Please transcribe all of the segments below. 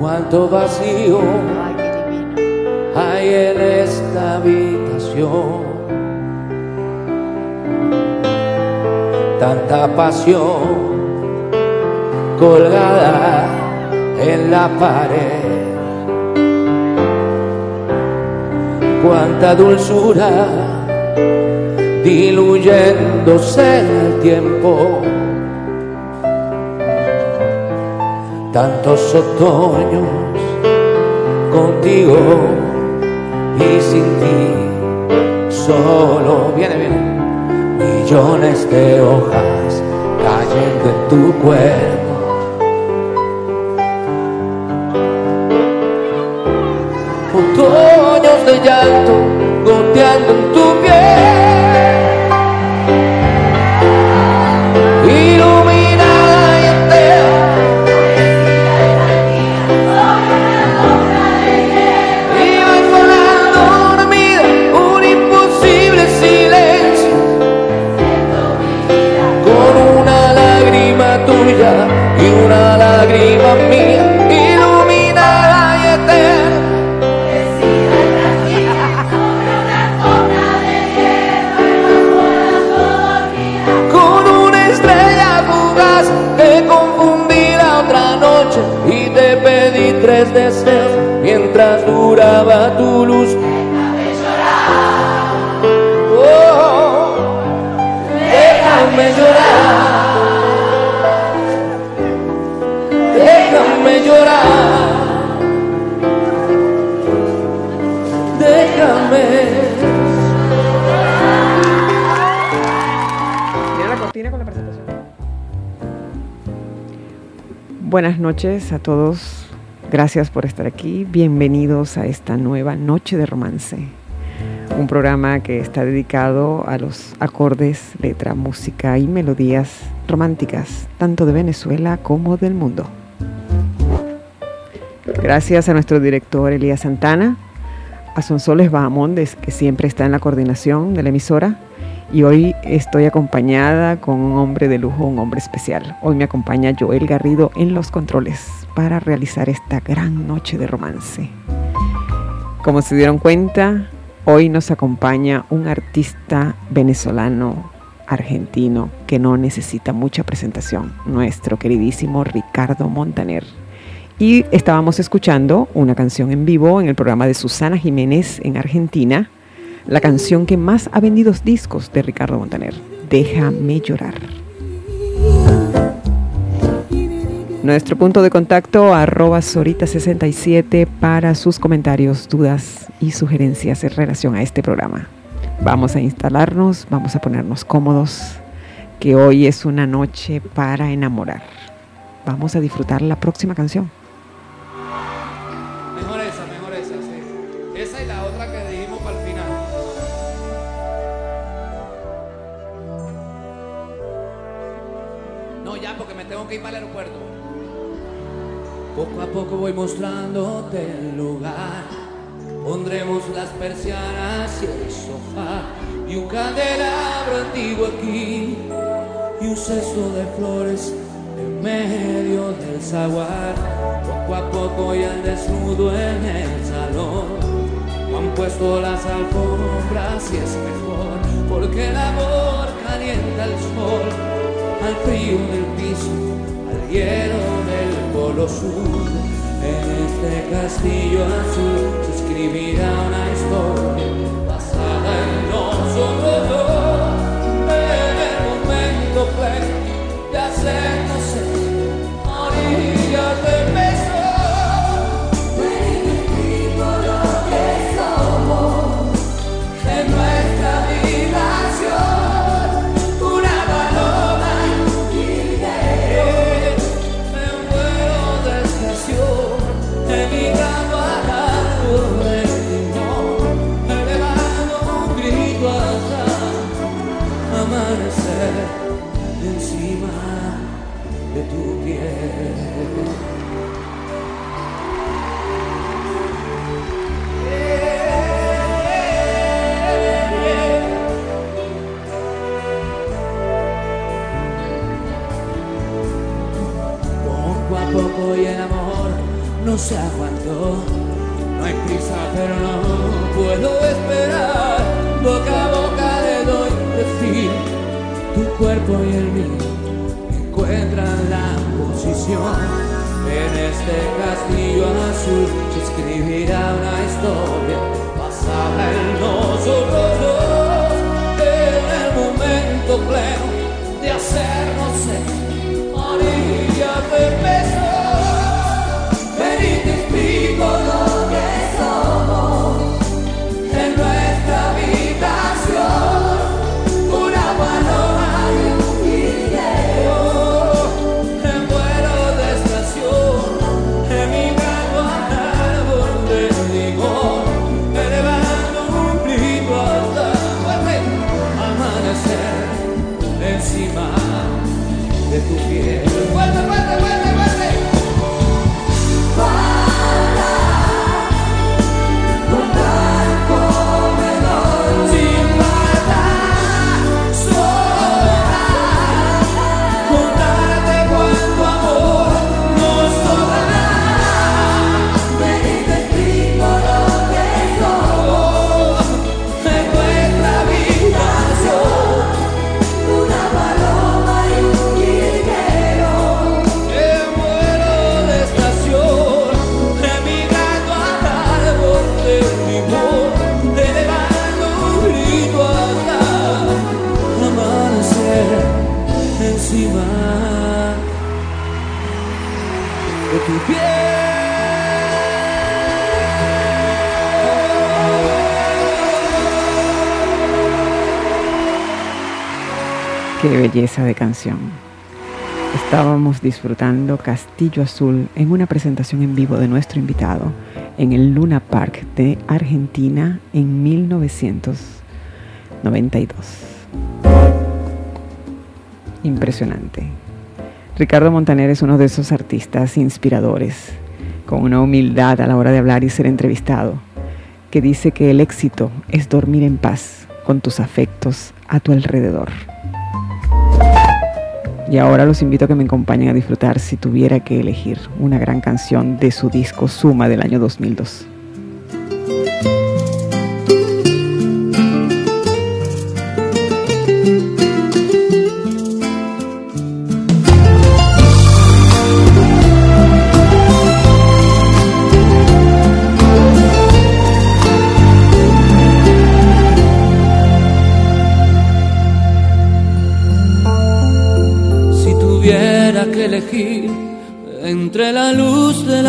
cuánto vacío hay en esta habitación. Tanta pasión colgada en la pared. Cuánta dulzura diluyéndose en el tiempo. Tantos otoños contigo y sin ti solo viene bien millones de hojas cayendo en tu cuerpo. Otoños de llanto tu luz. Oh, déjame llorar. Déjame llorar. Déjame. Mira la cortina con la presentación. Buenas noches a todos. Gracias por estar aquí. Bienvenidos a esta nueva Noche de Romance. Un programa que está dedicado a los acordes, letra, música y melodías románticas, tanto de Venezuela como del mundo. Gracias a nuestro director Elías Santana, a Sonsoles Bahamondes, que siempre está en la coordinación de la emisora, y hoy estoy acompañada con un hombre de lujo, un hombre especial. Hoy me acompaña Joel Garrido en los controles para realizar esta gran noche de romance. Como se dieron cuenta, hoy nos acompaña un artista venezolano argentino que no necesita mucha presentación, nuestro queridísimo Ricardo Montaner. Y estábamos escuchando una canción en vivo en el programa de Susana Jiménez en Argentina, la canción que más ha vendido discos de Ricardo Montaner, Déjame llorar. Nuestro punto de contacto arroba Sorita67 para sus comentarios, dudas y sugerencias en relación a este programa. Vamos a instalarnos, vamos a ponernos cómodos, que hoy es una noche para enamorar. Vamos a disfrutar la próxima canción. Voy mostrándote el lugar. Pondremos las persianas y el sofá. Y un candelabro antiguo aquí. Y un cesto de flores en medio del zaguar. Poco a poco y al desnudo en el salón. Han puesto las alfombras y es mejor. Porque el amor calienta el sol. Al frío del piso, al hielo del polo sur. En este castillo azul se escribirá una historia basada en nosotros se. No hay prisa, pero no puedo esperar. Boca a boca le doy decir. Tu cuerpo y el mío encuentran la posición. En este castillo azul se escribirá una historia basada en nosotros dos. En el momento pleno de hacernos ser orillas de de canción. Estábamos disfrutando Castillo Azul en una presentación en vivo de nuestro invitado en el Luna Park de Argentina en 1992. Impresionante. Ricardo Montaner es uno de esos artistas inspiradores, con una humildad a la hora de hablar y ser entrevistado, que dice que el éxito es dormir en paz con tus afectos a tu alrededor. Y ahora los invito a que me acompañen a disfrutar si tuviera que elegir una gran canción de su disco Suma del año 2002.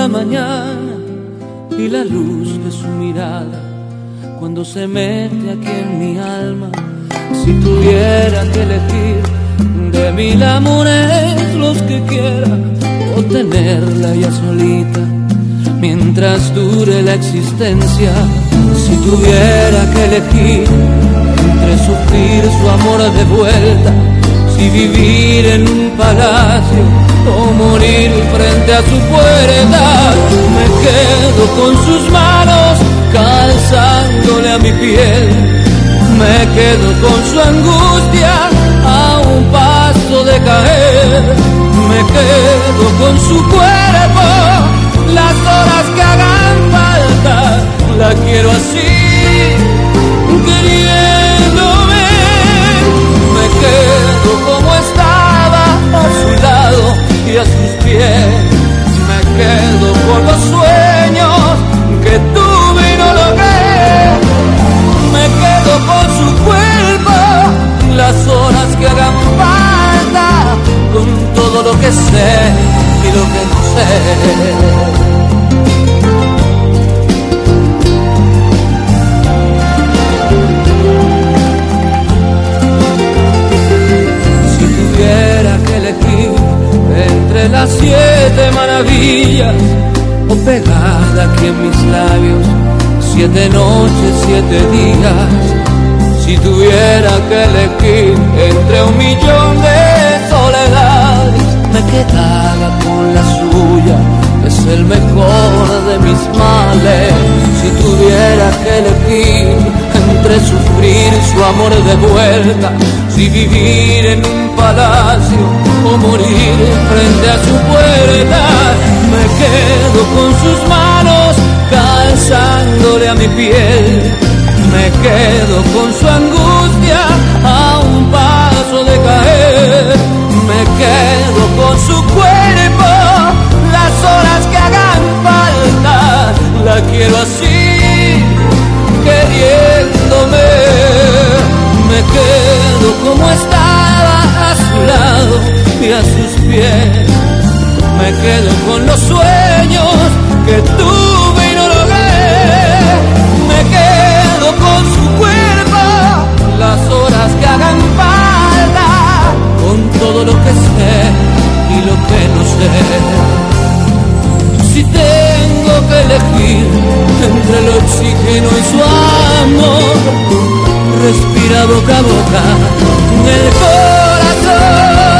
La mañana y la luz de su mirada cuando se mete aquí en mi alma. Si tuviera que elegir de mil amores los que quiera o tenerla ya solita mientras dure la existencia. Si tuviera que elegir entre sufrir su amor de vuelta y vivir en un palacio o morir frente a su puerta. Me quedo con sus manos calzándole a mi piel. Me quedo con su angustia a un paso de caer. Me quedo con su cuerpo las horas que hagan falta. La quiero así, a sus pies. Me quedo por los sueños que tuve y no logré. Me quedo con su cuerpo, las horas que hagan falta, con todo lo que sé y lo que no sé. Entre las siete maravillas o pegada aquí en mis labios, siete noches, siete días. Si tuviera que elegir entre un millón de soledades, me quedara con la suya, es el mejor de mis males. Si tuviera que elegir entre sufrir su amor de vuelta, si vivir en un palacio o morir frente a su puerta Me quedo con sus manos calzándole a mi piel. Me quedo con su angustia a un paso de caer. Me quedo con su cuerpo La quiero así, queriéndome. Me quedo como estaba a su lado y a sus pies me quedo con los sueños que tuve y no logré. Me quedo con su cuerpo, las horas que hagan falta, con todo lo que sé y lo que no sé. Si tengo que elegir entre el oxígeno y su amor, respira boca a boca el corazón.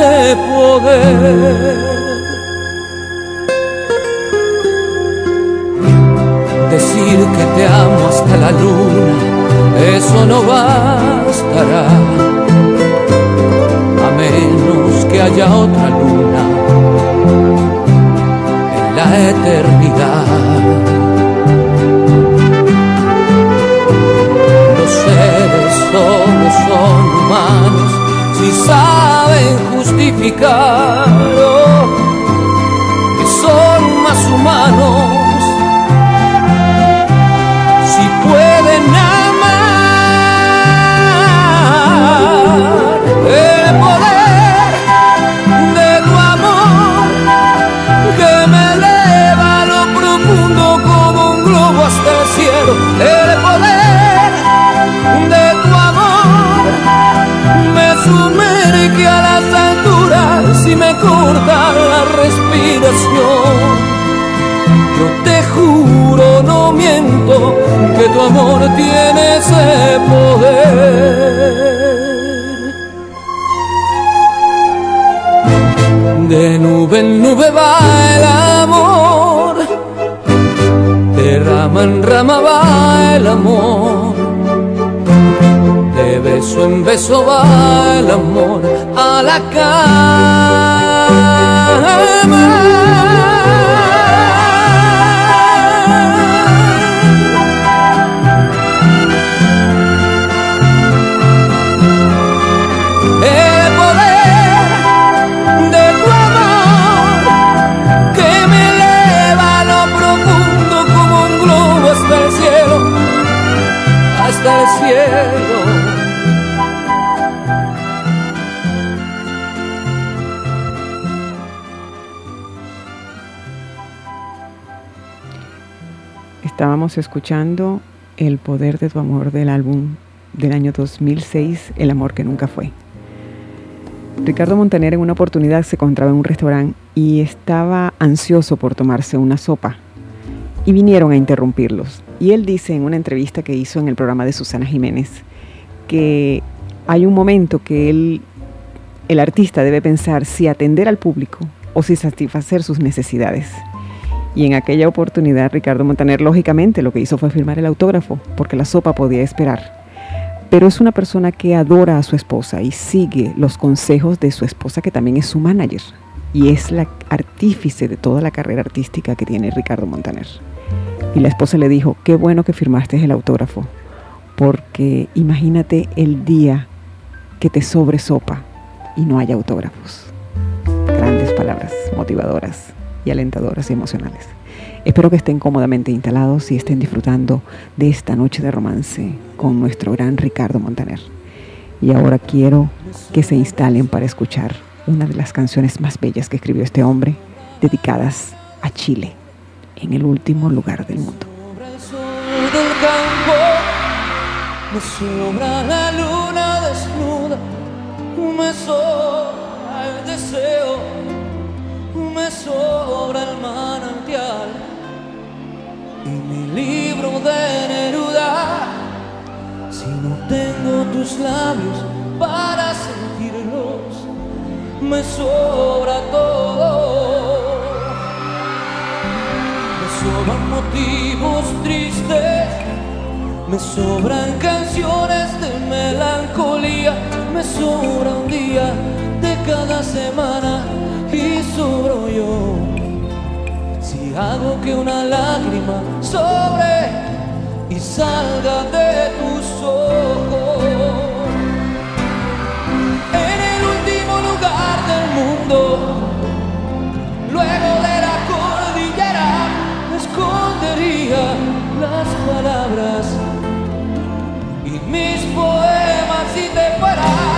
Ese poder. Decir que te amo hasta la luna, eso no bastará, a menos que haya otra luna en la eternidad. Los seres solo son humanos si saben justificarlo, que son más humanos, juro, no miento, que tu amor tiene ese poder. De nube en nube va el amor, de rama en rama va el amor de beso en beso va el amor a la cama. Escuchando El poder de tu amor del álbum del año 2006, El amor que nunca fue. Ricardo Montaner en una oportunidad se encontraba en un restaurante y estaba ansioso por tomarse una sopa y vinieron a interrumpirlos. Y él dice en una entrevista que hizo en el programa de Susana Jiménez que hay un momento que él, el artista debe pensar si atender al público o si satisfacer sus necesidades. Y en aquella oportunidad Ricardo Montaner lógicamente lo que hizo fue firmar el autógrafo porque la sopa podía esperar. Pero es una persona que adora a su esposa y sigue los consejos de su esposa que también es su manager y es la artífice de toda la carrera artística que tiene Ricardo Montaner. Y la esposa le dijo, qué bueno que firmaste el autógrafo, porque imagínate el día que te sobre sopa y no haya autógrafos. Grandes palabras motivadoras y alentadoras y emocionales. Espero que estén cómodamente instalados y estén disfrutando de esta noche de romance con nuestro gran Ricardo Montaner. Y ahora quiero que se instalen para escuchar una de las canciones más bellas que escribió este hombre, dedicadas a Chile, en el último lugar del mundo. Labios para sentirlos, me sobra todo. Me sobran motivos tristes, me sobran canciones de melancolía, me sobra un día de cada semana y sobro yo. Si hago que una lágrima sobre y salga de Luego de la cordillera escondería las palabras y mis poemas si te fueras.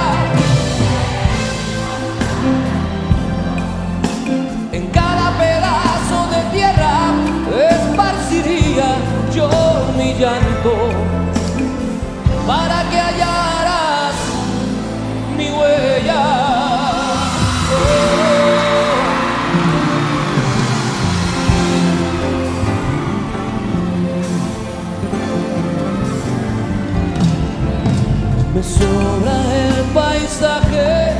Me sobra el paisaje,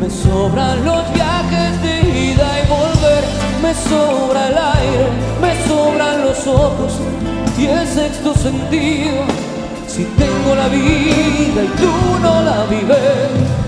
me sobran los viajes de ida y volver, me sobra el aire, me sobran los ojos y el sexto sentido. Si tengo la vida y tú no la vives,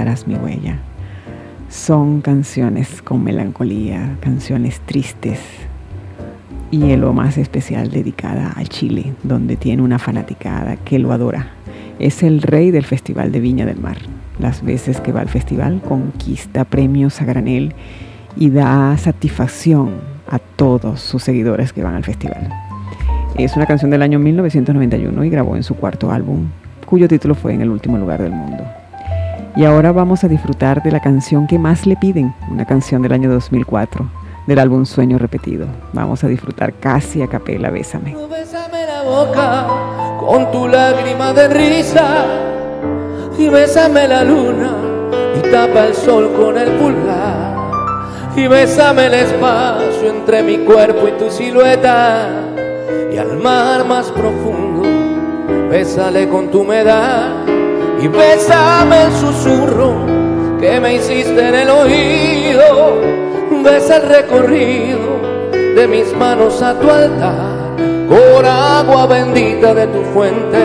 hallaras mi huella. Son canciones con melancolía, canciones tristes y en lo más especial dedicada a Chile, donde tiene una fanaticada que lo adora. Es el rey del Festival de Viña del Mar. Las veces que va al festival conquista premios a granel y da satisfacción a todos sus seguidores que van al festival. Es una canción del año 1991 y grabó en su cuarto álbum, cuyo título fue En el último lugar del mundo. Y ahora vamos a disfrutar de la canción que más le piden, una canción del año 2004, del álbum Sueño Repetido. Vamos a disfrutar casi a capela Bésame. Bésame la boca con tu lágrima de risa y bésame la luna y tapa el sol con el pulgar y bésame el espacio entre mi cuerpo y tu silueta y al mar más profundo bésale con tu humedad y bésame el susurro que me hiciste en el oído, besa el recorrido de mis manos a tu altar, con agua bendita de tu fuente,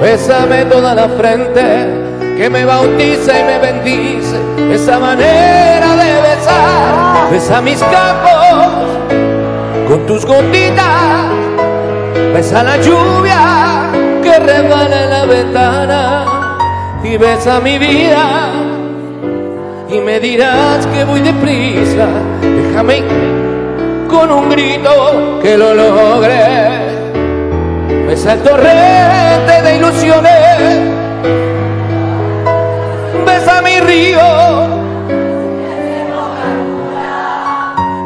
bésame toda la frente que me bautiza y me bendice, esa manera de besar, besa mis campos con tus gotitas, besa la lluvia que rebala en la ventana y besa mi vida y me dirás que voy deprisa, déjame con un grito que lo logre. Besa el torrente de ilusiones, besa mi río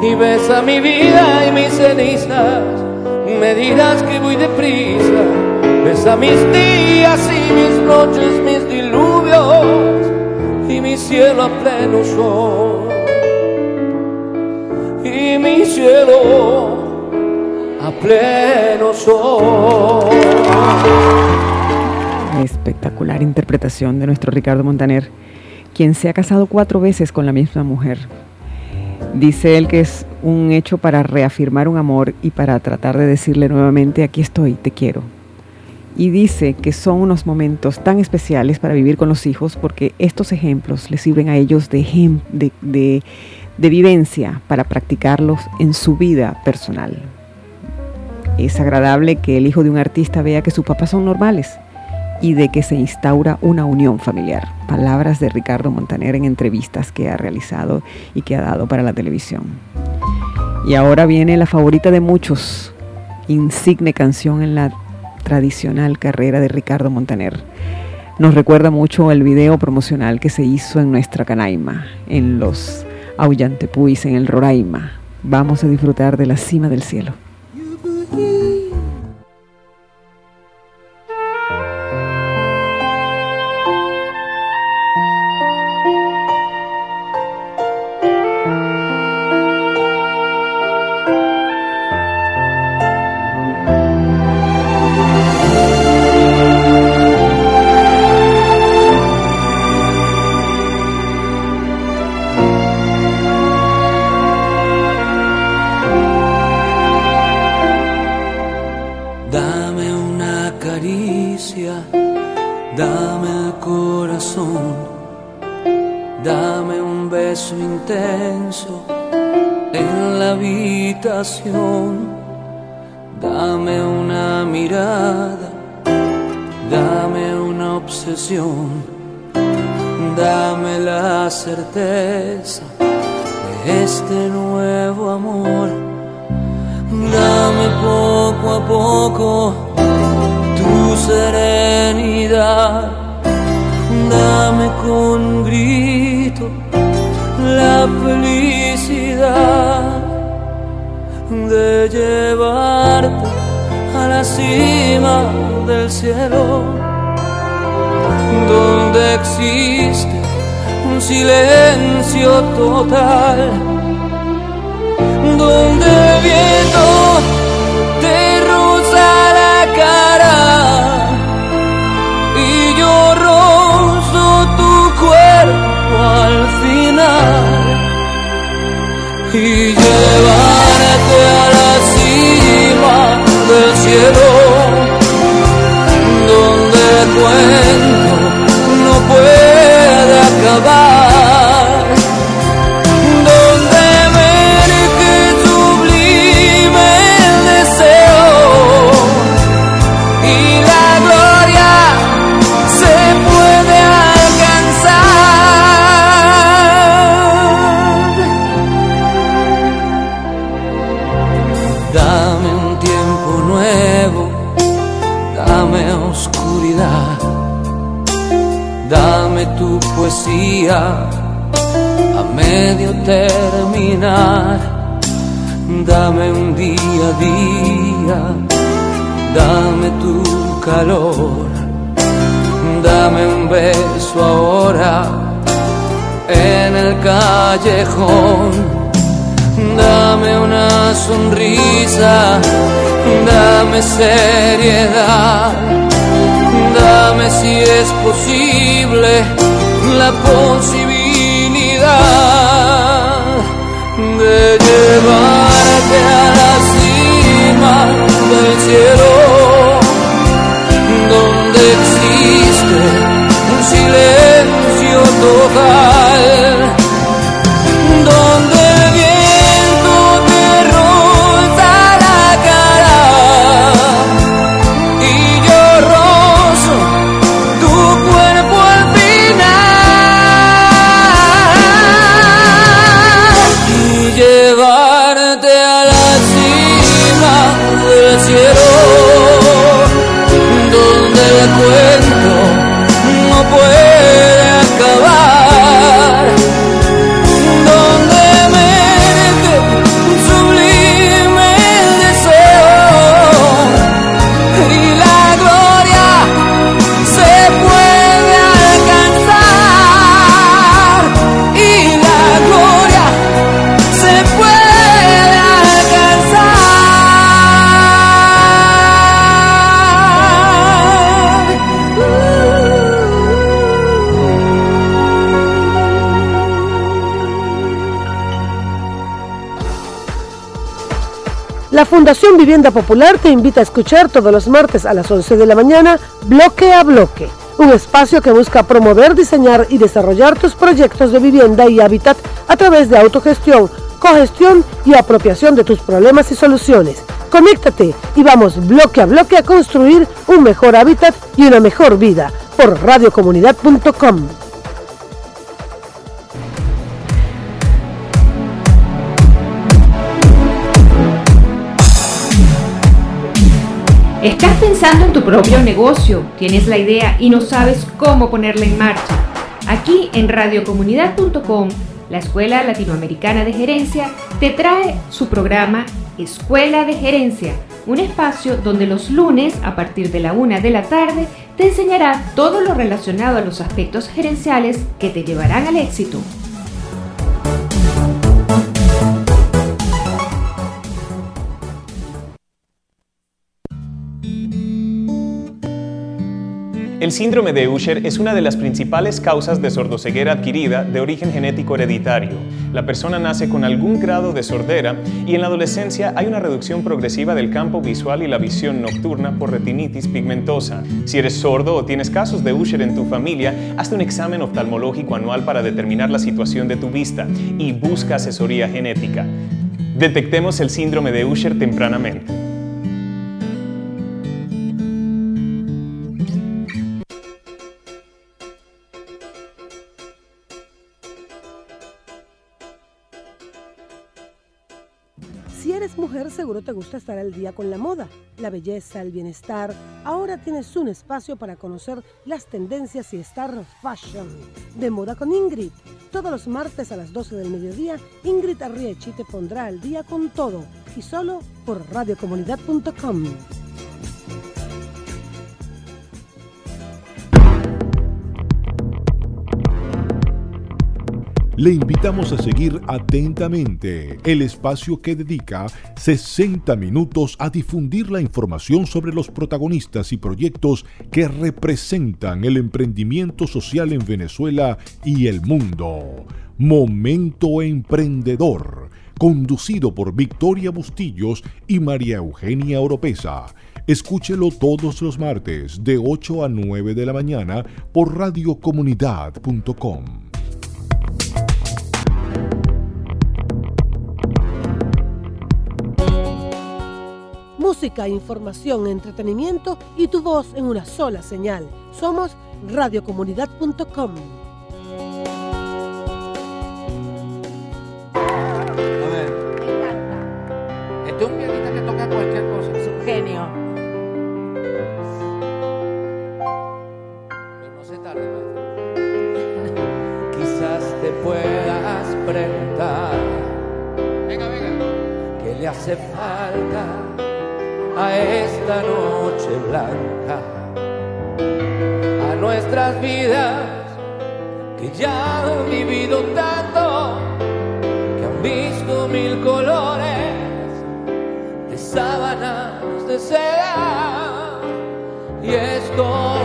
y besa mi vida y mis cenizas. Me dirás que voy deprisa, besa mis días y mis noches, mis y mi cielo a pleno sol. Y mi cielo a pleno sol. Espectacular interpretación de nuestro Ricardo Montaner, quien se ha casado cuatro veces con la misma mujer. Dice él que es un hecho para reafirmar un amor y para tratar de decirle nuevamente, aquí estoy, te quiero. Y dice que son unos momentos tan especiales para vivir con los hijos porque estos ejemplos les sirven a ellos de, de, vivencia para practicarlos en su vida personal. Es agradable que el hijo de un artista vea que sus papás son normales y de que se instaura una unión familiar. Palabras de Ricardo Montaner en entrevistas que ha realizado y que ha dado para la televisión. Y ahora viene la favorita de muchos, insigne canción en la tradicional carrera de Ricardo Montaner. Nos recuerda mucho el video promocional que se hizo en nuestra Canaima, en los Aullantepuis, en el Roraima. Vamos a disfrutar de la cima del cielo. Este nuevo amor. Dame poco a poco tu serenidad, dame con grito la felicidad de llevarte a la cima del cielo, donde existe un silencio total donde el viento te roza la cara y yo rozo tu cuerpo al final. Y llevarte a la cima del cielo donde cuento puede acabar poesía a medio terminar. Dame un día a día, dame tu calor, dame un beso ahora en el callejón, dame una sonrisa, dame seriedad, dame si es posible la posibilidad de llevarte a la cima del cielo, donde existe un silencio total Fundación Vivienda Popular te invita a escuchar todos los martes a las 11 de la mañana Bloque a Bloque, un espacio que busca promover, diseñar y desarrollar tus proyectos de vivienda y hábitat a través de autogestión, cogestión y apropiación de tus problemas y soluciones. Conéctate y vamos bloque a bloque a construir un mejor hábitat y una mejor vida por radiocomunidad.com. Estás pensando en tu propio negocio, tienes la idea y no sabes cómo ponerla en marcha. Aquí en radiocomunidad.com, la Escuela Latinoamericana de Gerencia te trae su programa Escuela de Gerencia, un espacio donde los lunes a partir de la una de la tarde te enseñará todo lo relacionado a los aspectos gerenciales que te llevarán al éxito. El síndrome de Usher es una de las principales causas de sordoceguera adquirida de origen genético hereditario. La persona nace con algún grado de sordera y en la adolescencia hay una reducción progresiva del campo visual y la visión nocturna por retinitis pigmentosa. Si eres sordo o tienes casos de Usher en tu familia, hazte un examen oftalmológico anual para determinar la situación de tu vista y busca asesoría genética. Detectemos el síndrome de Usher tempranamente. Seguro te gusta estar al día con la moda, la belleza, el bienestar. Ahora tienes un espacio para conocer las tendencias y estar fashion. De moda con Ingrid. Todos los martes a las 12 del mediodía, Ingrid Arriechi te pondrá al día con todo y solo por radiocomunidad.com. Le invitamos a seguir atentamente el espacio que dedica 60 minutos a difundir la información sobre los protagonistas y proyectos que representan el emprendimiento social en Venezuela y el mundo. Momento Emprendedor, conducido por Victoria Bustillos y María Eugenia Oropesa. Escúchelo todos los martes de 8 a 9 de la mañana por radiocomunidad.com. Música, información, entretenimiento y tu voz en una sola señal. Somos radiocomunidad.com. A ver. Este es un pianista que toca cualquier cosa. Es un genio. Pero no se tarde, ¿no? Quizás te puedas preguntar. Venga, venga. ¿Qué le hace falta? Esta noche blanca a nuestras vidas que ya han vivido tanto, que han visto mil colores de sábanas de seda y estoy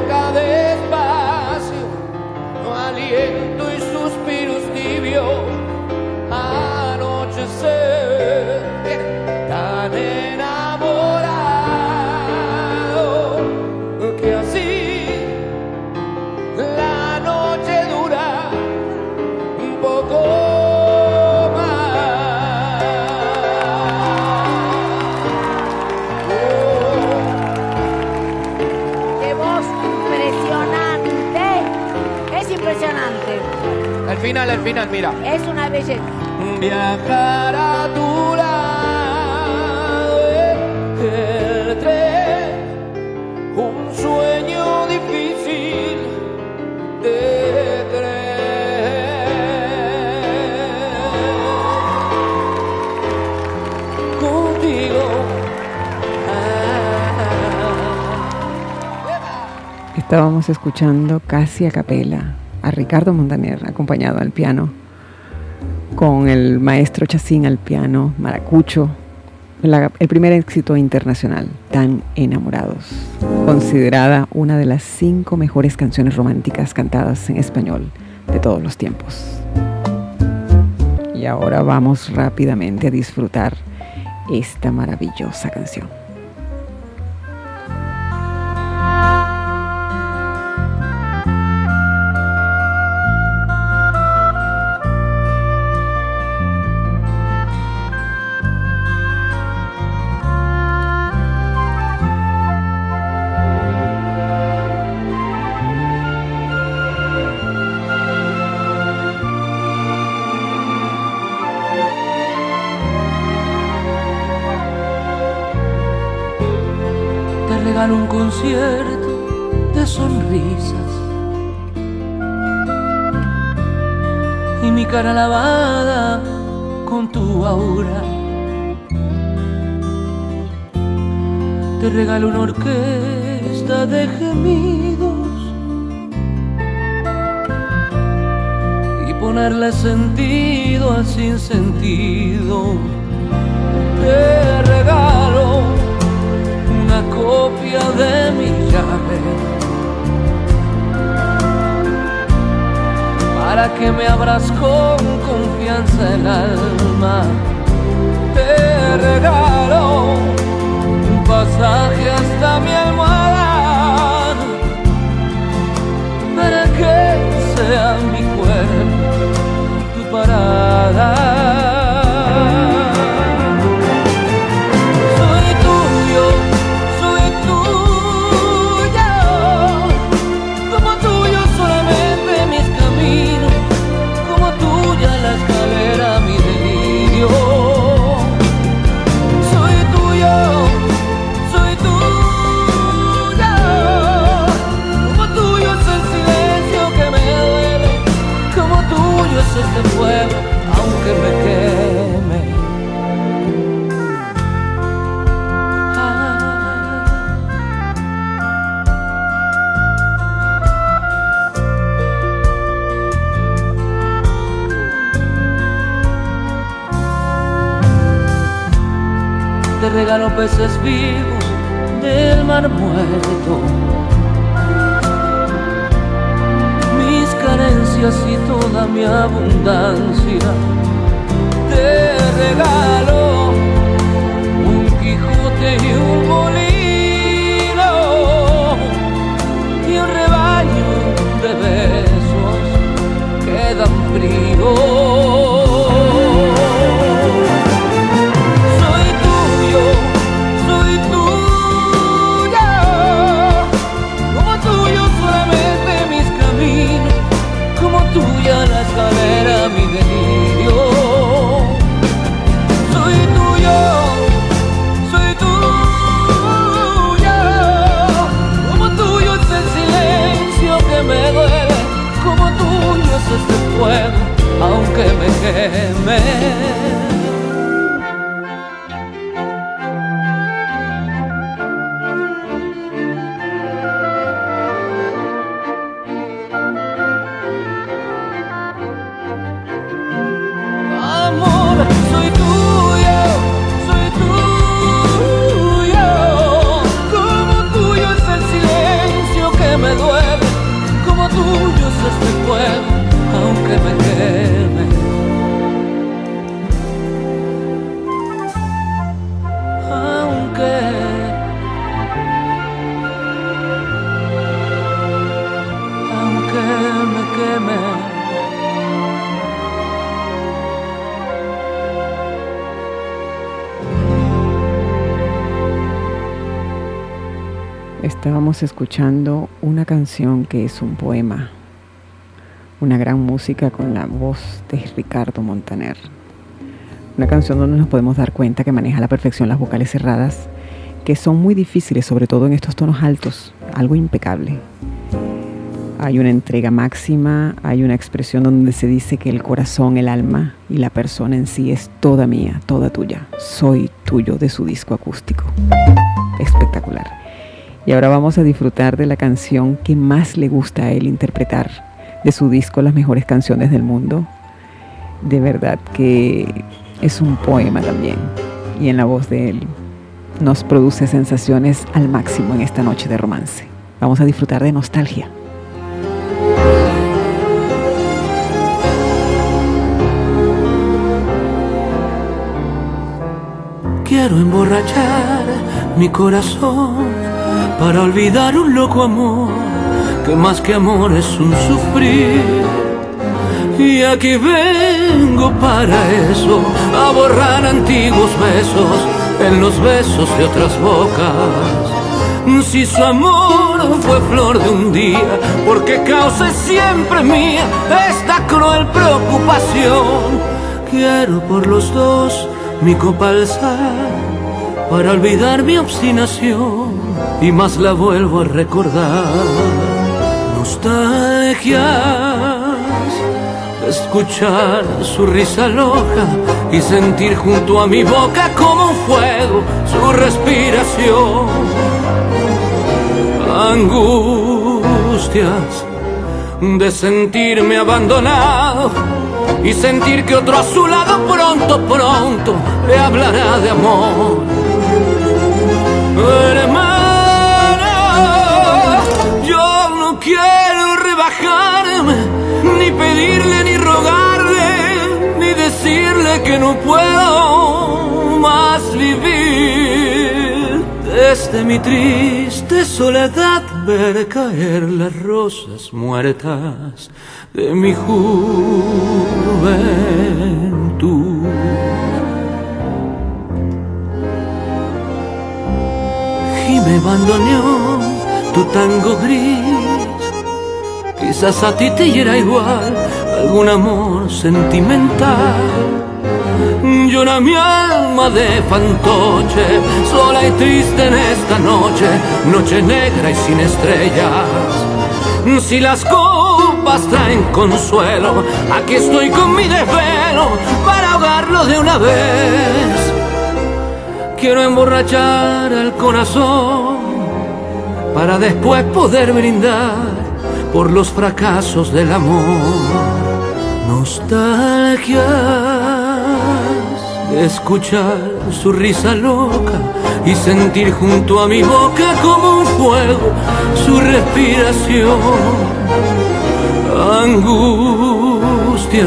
boca final, al final, mira. Es una belleza. Viajar a tu lado el tren, un sueño difícil de creer. Contigo. Estábamos escuchando casi a capela a Ricardo Montaner, acompañado al piano, con el maestro Chacín al piano, Maracucho, el primer éxito internacional, Tan Enamorados, considerada una de las cinco mejores canciones románticas cantadas en español de todos los tiempos. Y ahora vamos rápidamente a disfrutar esta maravillosa canción. Regalo un concierto de sonrisas y mi cara lavada con tu aura. Te regalo una orquesta de gemidos y ponerle sentido al sinsentido. Te copia de mi llave para que me abras con confianza el alma. Te regalo un pasaje hasta mi almohada para que sea mi cuerpo tu parada. Te regalo peces vivos del mar muerto. Mis carencias y toda mi abundancia. Te regalo me. Estábamos escuchando una canción que es un poema, una gran música con la voz de Ricardo Montaner. Una canción donde nos podemos dar cuenta que maneja a la perfección las vocales cerradas, que son muy difíciles, sobre todo en estos tonos altos, algo impecable. Hay una entrega máxima, hay una expresión donde se dice que el corazón, el alma y la persona en sí es toda mía, toda tuya. Soy tuyo de su disco acústico. Espectacular. Y ahora vamos a disfrutar de la canción que más le gusta a él interpretar de su disco Las mejores canciones del mundo. De verdad que es un poema también. Y en la voz de él nos produce sensaciones al máximo en esta noche de romance. Vamos a disfrutar de nostalgia. Quiero emborrachar mi corazón para olvidar un loco amor que más que amor es un sufrir. Y aquí vengo para eso, a borrar antiguos besos en los besos de otras bocas. Si su amor fue flor de un día, porque causa siempre mía esta cruel preocupación. Quiero por los dos mi copa alzar para olvidar mi obstinación y más la vuelvo a recordar. Nostalgias, escuchar su risa loca y sentir junto a mi boca como un fuego su respiración. Angustias de sentirme abandonado y sentir que otro a su lado pronto, pronto le hablará de amor. Que no puedo más vivir. Desde mi triste soledad ver caer las rosas muertas de mi juventud. y me abandonó tu tango gris. Quizás a ti te hiera igual algún amor sentimental. Llora mi alma de fantoche, sola y triste en esta noche, noche negra y sin estrellas. Si las copas traen consuelo, aquí estoy con mi desvelo para ahogarlo de una vez quiero emborrachar el corazón para después poder brindar por los fracasos del amor. Nostalgias de escuchar su risa loca y sentir junto a mi boca como un fuego su respiración. Angustia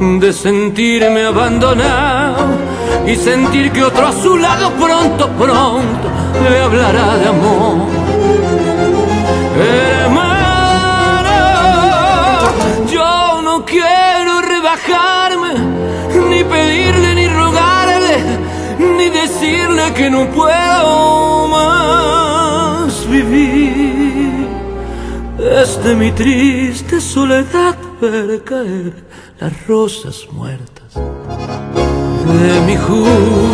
de sentirme abandonado y sentir que otro a su lado pronto, pronto le hablará de amor. Hermana, yo no quiero rebajarme, decirle que no puedo más vivir. Desde mi triste soledad ver caer las rosas muertas de mi juventud.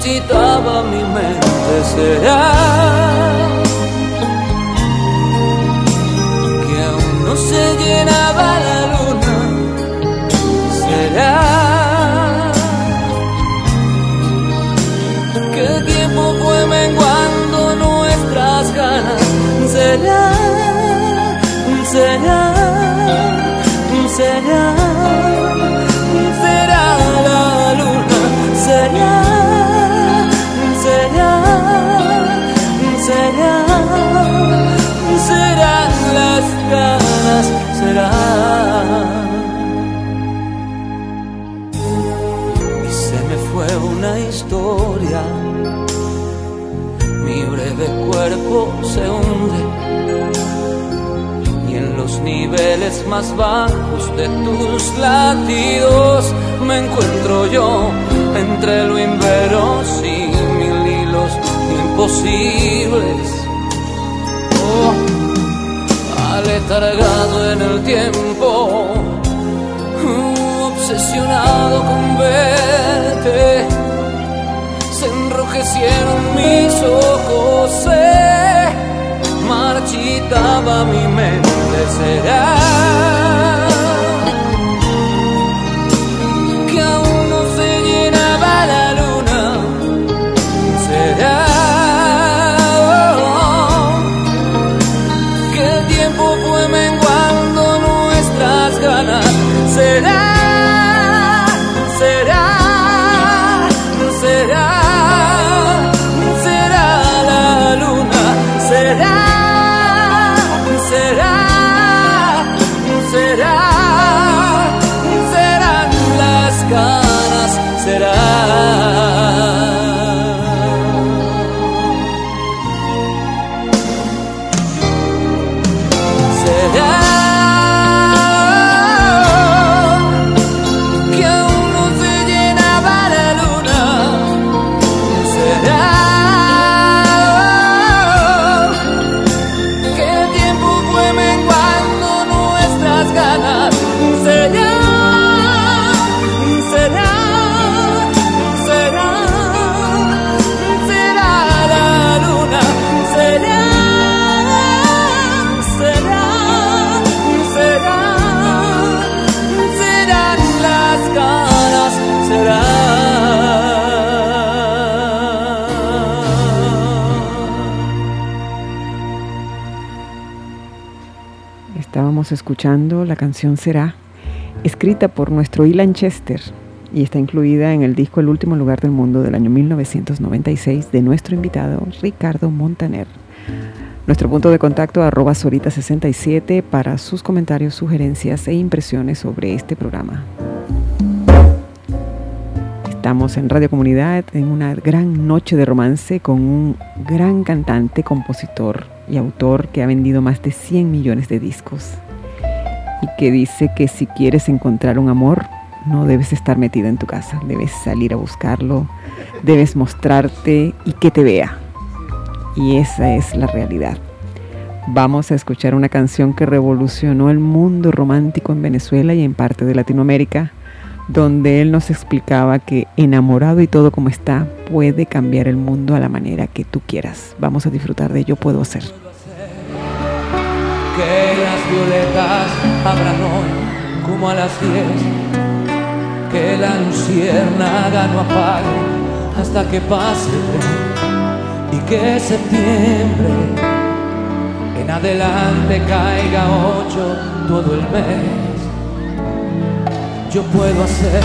Se marchitaba mi mente, será se hunde los niveles más bajos de tus latidos me encuentro yo entre lo inverosímil y los imposibles. Oh, aletargado en el tiempo, obsesionado con verte, se enrojecieron mis ojos. Marchitaba mi mente, será. Escuchando la canción Será, escrita por nuestro Ilan Chester y está incluida en el disco El último lugar del mundo del año 1996 de nuestro invitado Ricardo Montaner. Nuestro punto de contacto arroba Sorita67 para sus comentarios, sugerencias e impresiones sobre este programa. Estamos en Radio Comunidad en una gran noche de romance con un gran cantante, compositor y autor que ha vendido más de 100 millones de discos y que dice que si quieres encontrar un amor no debes estar metida en tu casa, debes salir a buscarlo, debes mostrarte y que te vea. Y esa es la realidad. Vamos a escuchar una canción que revolucionó el mundo romántico en Venezuela y en parte de Latinoamérica, donde él nos explicaba que enamorado y todo como está puede cambiar el mundo a la manera que tú quieras. Vamos a disfrutar de Yo Puedo Hacer. las violetas hoy como a las diez, que la luciérnaga no apague hasta que pase y que septiembre en adelante caiga ocho todo el mes. Yo puedo hacer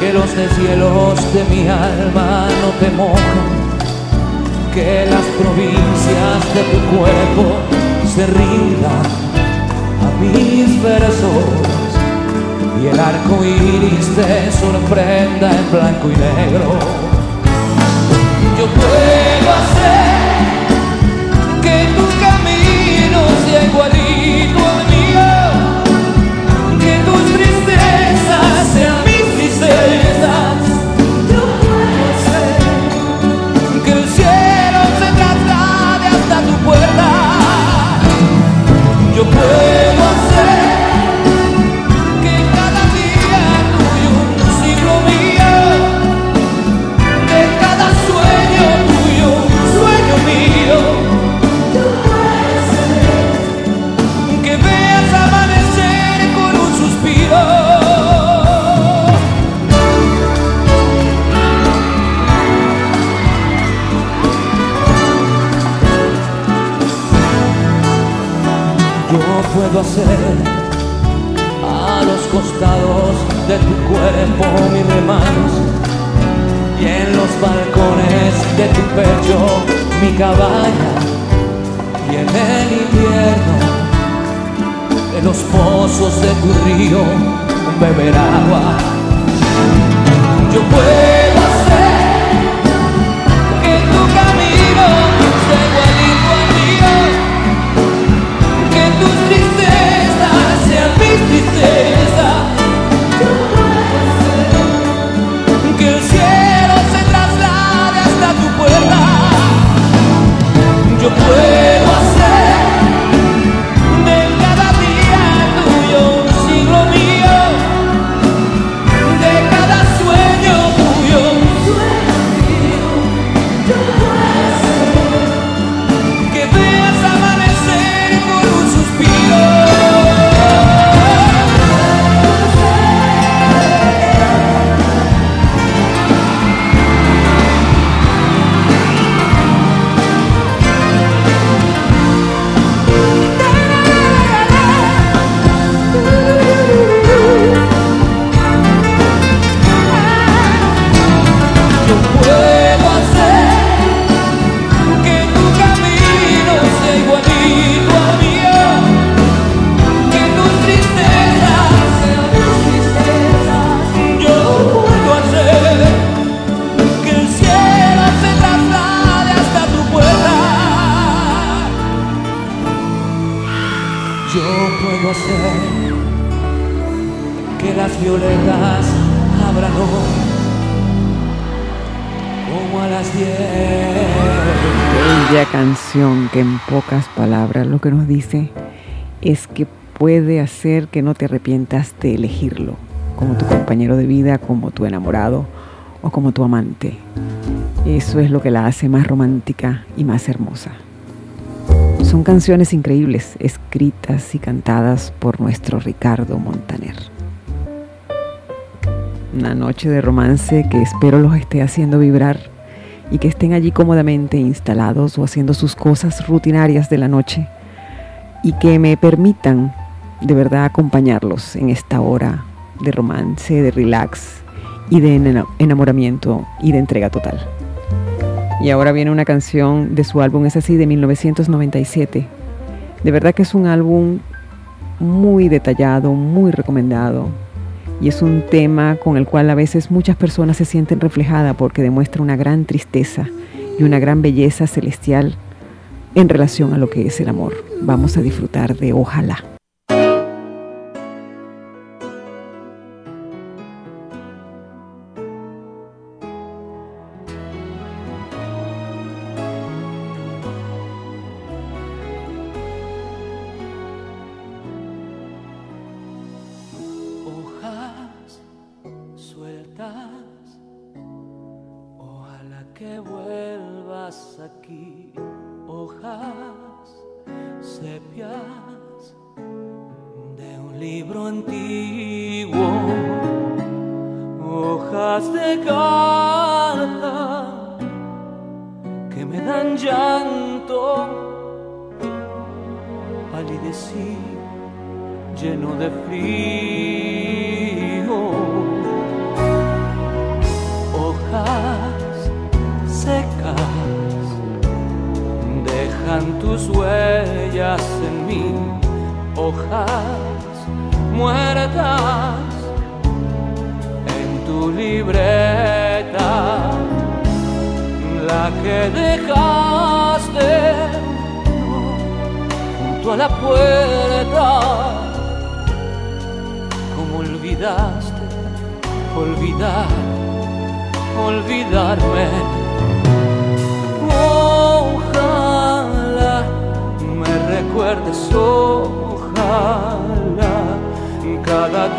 que los deshielos de mi alma no te mojen que las provincias de tu cuerpo se rindan a mis versos y el arco iris te sorprenda en blanco y negro. Yo puedo hacer que tu camino sea igualito al mío, que tus tristezas sean mis tristezas. Hacer. A los costados de tu cuerpo mi remanso. Y en los balcones de tu pecho mi cabaña y en el invierno de los pozos de tu río beber agua. Yo puedo Yo que nos dice es que puede hacer que no te arrepientas de elegirlo como tu compañero de vida, como tu enamorado o como tu amante. Eso es lo que la hace más romántica y más hermosa. Son canciones increíbles, escritas y cantadas por nuestro Ricardo Montaner. Una noche de romance que espero los esté haciendo vibrar y que estén allí cómodamente instalados o haciendo sus cosas rutinarias de la noche y que me permitan de verdad acompañarlos en esta hora de romance, de relax y de ena- enamoramiento y de entrega total. Y ahora viene una canción de su álbum Es así de 1997. De verdad que es un álbum muy detallado, muy recomendado. Y es un tema con el cual a veces muchas personas se sienten reflejadas porque demuestra una gran tristeza y una gran belleza celestial en relación a lo que es el amor. Vamos a disfrutar de Ojalá.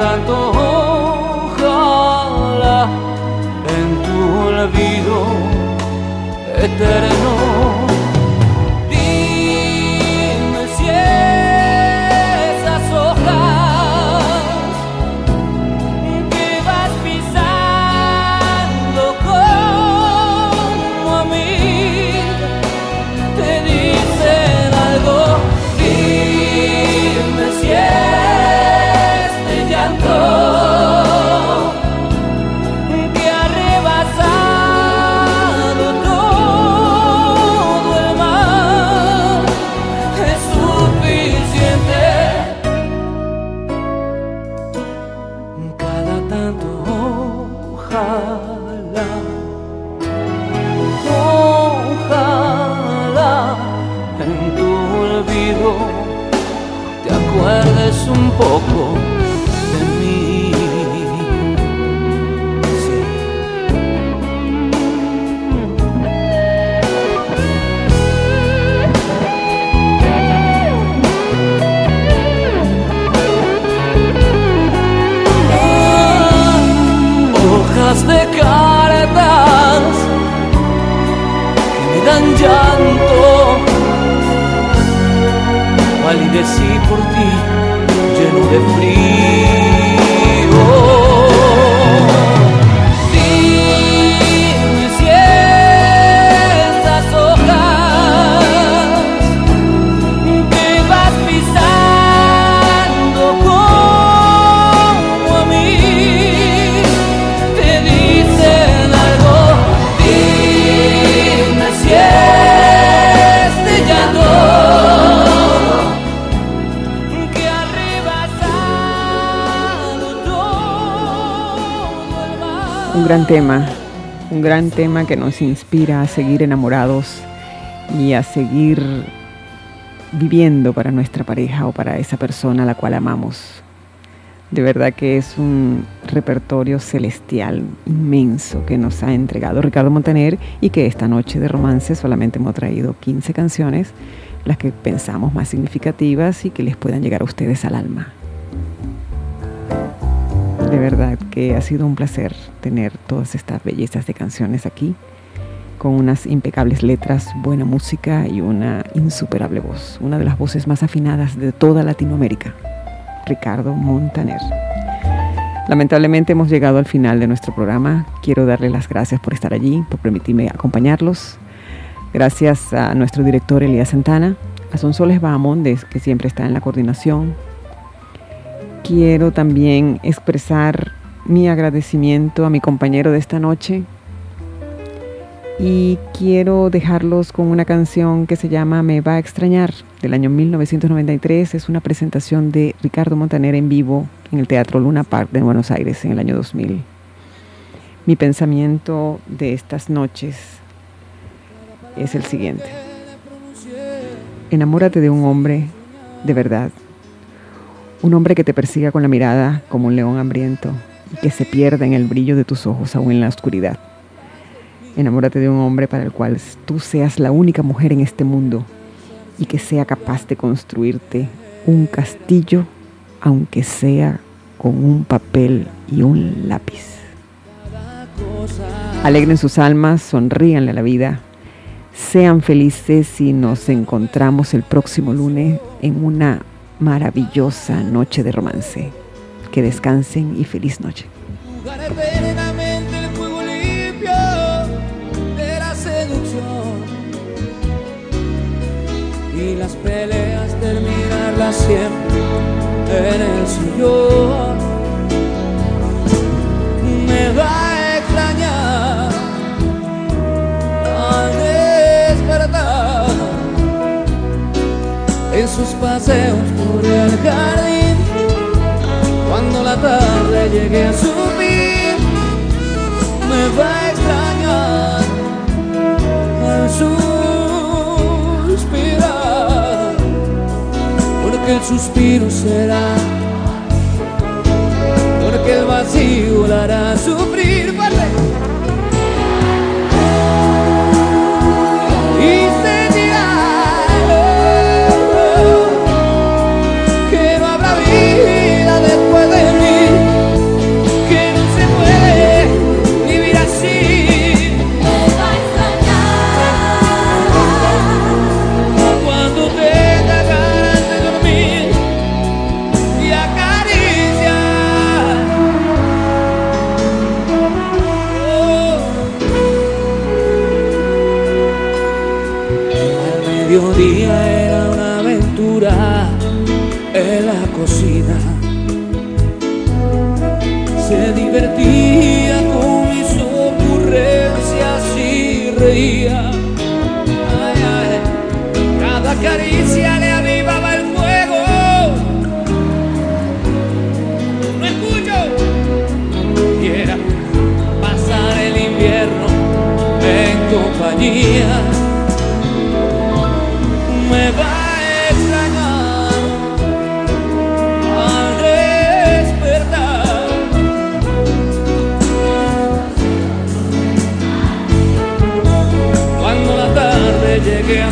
Tanto, gran tema, un gran tema que nos inspira a seguir enamorados y a seguir viviendo para nuestra pareja o para esa persona a la cual amamos. De verdad que es un repertorio celestial inmenso que nos ha entregado Ricardo Montaner y que esta noche de romance solamente hemos traído 15 canciones, las que pensamos más significativas y que les puedan llegar a ustedes al alma. Verdad que ha sido un placer tener todas estas bellezas de canciones aquí, con unas impecables letras, buena música y una insuperable voz, una de las voces más afinadas de toda Latinoamérica, Ricardo Montaner. Lamentablemente hemos llegado al final de nuestro programa. Quiero darle las gracias por estar allí, por permitirme acompañarlos. Gracias a nuestro director Elías Santana, a Sonsoles Bahamondes, que siempre está en la coordinación. Quiero también expresar mi agradecimiento a mi compañero de esta noche y quiero dejarlos con una canción que se llama Me va a extrañar del año 1993. Es una presentación de Ricardo Montaner en vivo en el Teatro Luna Park de Buenos Aires en el año 2000. Mi pensamiento de estas noches es el siguiente. Enamórate de un hombre de verdad. Un hombre que te persiga con la mirada como un león hambriento y que se pierda en el brillo de tus ojos aún en la oscuridad. Enamórate de un hombre para el cual tú seas la única mujer en este mundo y que sea capaz de construirte un castillo, aunque sea con un papel y un lápiz. Alegren sus almas, sonríanle a la vida, sean felices y nos encontramos el próximo lunes en una maravillosa noche de romance. Que descansen y feliz noche. Y las peleas terminarlas siempre en el sillón. Me va sus paseos por el jardín cuando la tarde llegue a su fin, me va a extrañar al suspirar, porque el suspiro será, porque el vacío la hará sufrir. compañía me va a extrañar al despertar. Cuando la tarde llegue a